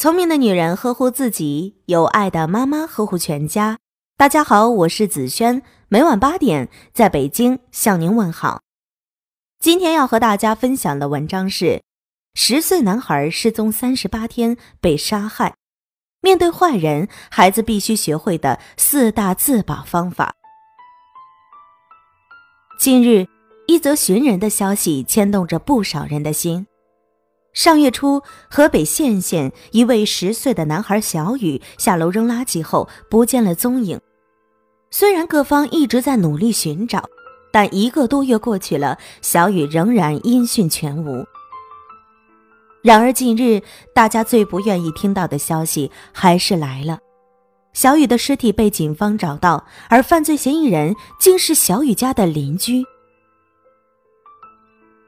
聪明的女人呵护自己，有爱的妈妈呵护全家。大家好，我是子轩，每晚八点在北京向您问好。今天要和大家分享的文章是：十岁男孩失踪三十八天被杀害，面对坏人，孩子必须学会的四大自保方法。近日，一则寻人的消息牵动着不少人的心。上月初，河北献县一位十岁的男孩小雨下楼扔垃圾后不见了踪影。虽然各方一直在努力寻找，但一个多月过去了，小雨仍然音讯全无。然而近日，大家最不愿意听到的消息还是来了：小雨的尸体被警方找到，而犯罪嫌疑人竟是小雨家的邻居。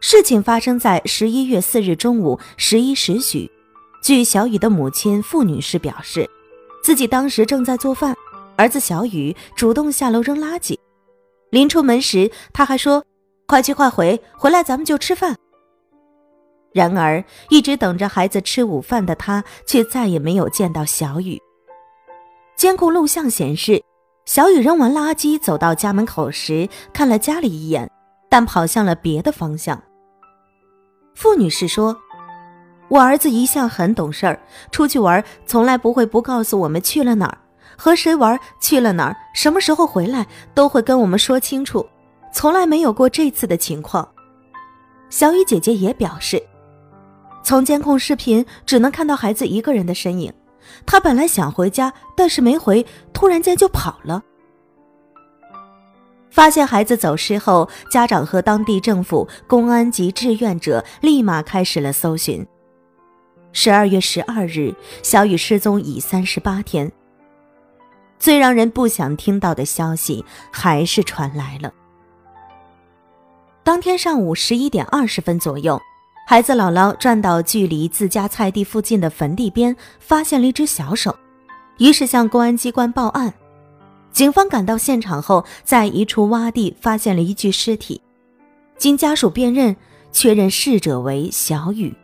事情发生在十一月四日中午十一时许。据小雨的母亲付女士表示，自己当时正在做饭，儿子小雨主动下楼扔垃圾。临出门时，他还说：“快去快回，回来咱们就吃饭。”然而，一直等着孩子吃午饭的他，却再也没有见到小雨。监控录像显示，小雨扔完垃圾走到家门口时，看了家里一眼，但跑向了别的方向。付女士说：“我儿子一向很懂事儿，出去玩从来不会不告诉我们去了哪儿，和谁玩，去了哪儿，什么时候回来，都会跟我们说清楚，从来没有过这次的情况。”小雨姐姐也表示，从监控视频只能看到孩子一个人的身影，他本来想回家，但是没回，突然间就跑了。发现孩子走失后，家长和当地政府、公安及志愿者立马开始了搜寻。十二月十二日，小雨失踪已三十八天。最让人不想听到的消息还是传来了。当天上午十一点二十分左右，孩子姥姥转到距离自家菜地附近的坟地边，发现了一只小手，于是向公安机关报案。警方赶到现场后，在一处洼地发现了一具尸体，经家属辨认，确认逝者为小雨。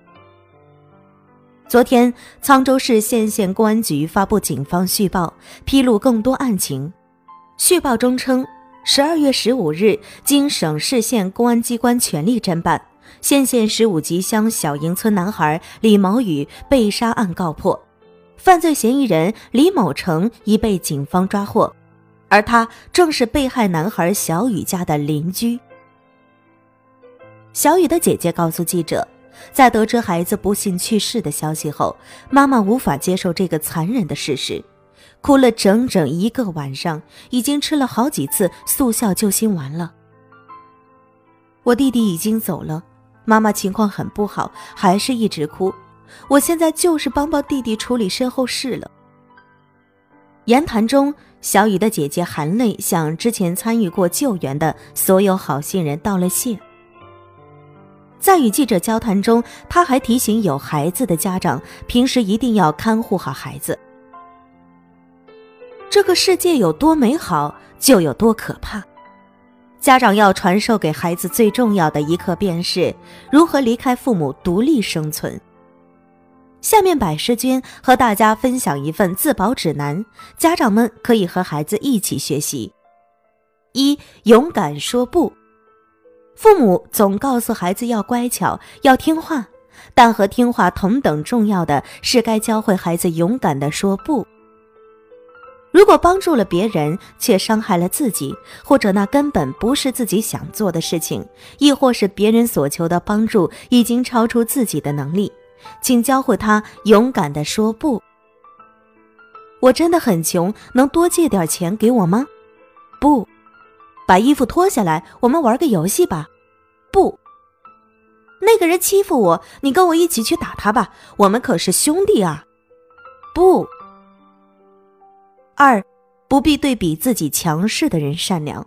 昨天，沧州市献县公安局发布警方续报，披露更多案情。续报中称，十二月十五日，经省市县公安机关全力侦办，献县十五集乡小营村男孩李某宇被杀案告破，犯罪嫌疑人李某成已被警方抓获。而他正是被害男孩小雨家的邻居。小雨的姐姐告诉记者，在得知孩子不幸去世的消息后，妈妈无法接受这个残忍的事实，哭了整整一个晚上，已经吃了好几次速效救心丸了。我弟弟已经走了，妈妈情况很不好，还是一直哭。我现在就是帮帮弟弟处理身后事了。言谈中。小雨的姐姐含泪向之前参与过救援的所有好心人道了谢。在与记者交谈中，他还提醒有孩子的家长，平时一定要看护好孩子。这个世界有多美好，就有多可怕。家长要传授给孩子最重要的一课，便是如何离开父母独立生存。下面百诗君和大家分享一份自保指南，家长们可以和孩子一起学习。一、勇敢说不。父母总告诉孩子要乖巧、要听话，但和听话同等重要的是该教会孩子勇敢地说不。如果帮助了别人，却伤害了自己，或者那根本不是自己想做的事情，亦或是别人所求的帮助已经超出自己的能力。请教会他勇敢地说不。我真的很穷，能多借点钱给我吗？不，把衣服脱下来，我们玩个游戏吧。不，那个人欺负我，你跟我一起去打他吧，我们可是兄弟啊。不。二，不必对比自己强势的人善良。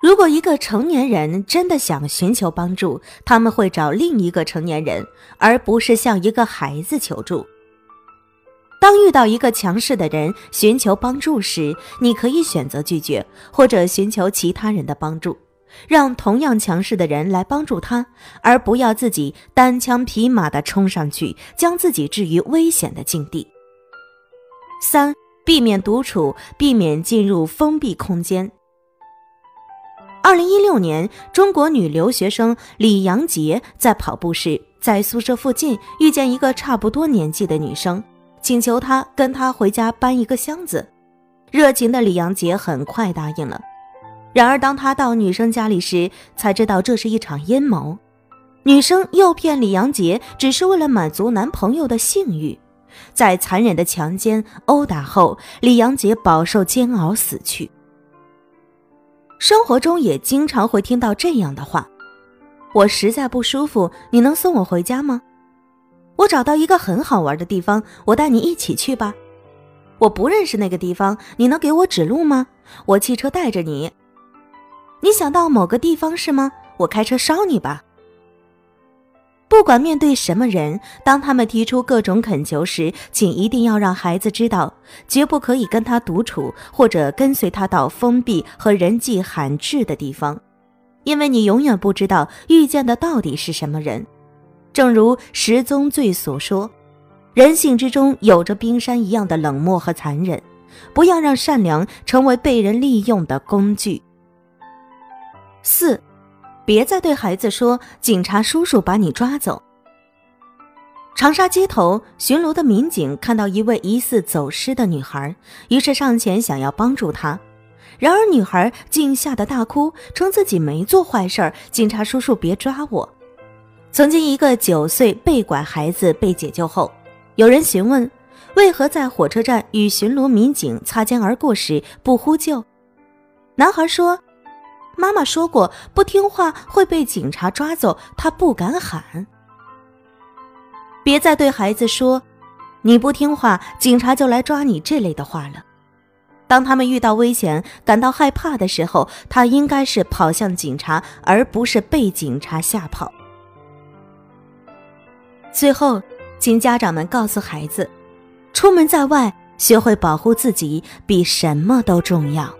如果一个成年人真的想寻求帮助，他们会找另一个成年人，而不是向一个孩子求助。当遇到一个强势的人寻求帮助时，你可以选择拒绝，或者寻求其他人的帮助。让同样强势的人来帮助他，而不要自己单枪匹马地冲上去，将自己置于危险的境地。三、避免独处，避免进入封闭空间。二零一六年，中国女留学生李阳洁在跑步时，在宿舍附近遇见一个差不多年纪的女生，请求她跟她回家搬一个箱子。热情的李阳洁很快答应了。然而，当他到女生家里时，才知道这是一场阴谋。女生诱骗李阳洁，只是为了满足男朋友的性欲。在残忍的强奸、殴打后，李阳洁饱受煎熬死去。生活中也经常会听到这样的话：“我实在不舒服，你能送我回家吗？”“我找到一个很好玩的地方，我带你一起去吧。”“我不认识那个地方，你能给我指路吗？”“我汽车带着你。”你想到某个地方是吗？我开车捎你吧。不管面对什么人，当他们提出各种恳求时，请一定要让孩子知道，绝不可以跟他独处，或者跟随他到封闭和人迹罕至的地方，因为你永远不知道遇见的到底是什么人。正如十宗罪所说，人性之中有着冰山一样的冷漠和残忍，不要让善良成为被人利用的工具。四，别再对孩子说“警察叔叔把你抓走”。长沙街头巡逻的民警看到一位疑似走失的女孩，于是上前想要帮助她。然而女孩竟吓得大哭，称自己没做坏事，警察叔叔别抓我。曾经一个九岁被拐孩子被解救后，有人询问为何在火车站与巡逻民警擦肩而过时不呼救，男孩说。妈妈说过，不听话会被警察抓走，他不敢喊。别再对孩子说“你不听话，警察就来抓你”这类的话了。当他们遇到危险、感到害怕的时候，他应该是跑向警察，而不是被警察吓跑。最后，请家长们告诉孩子，出门在外，学会保护自己，比什么都重要。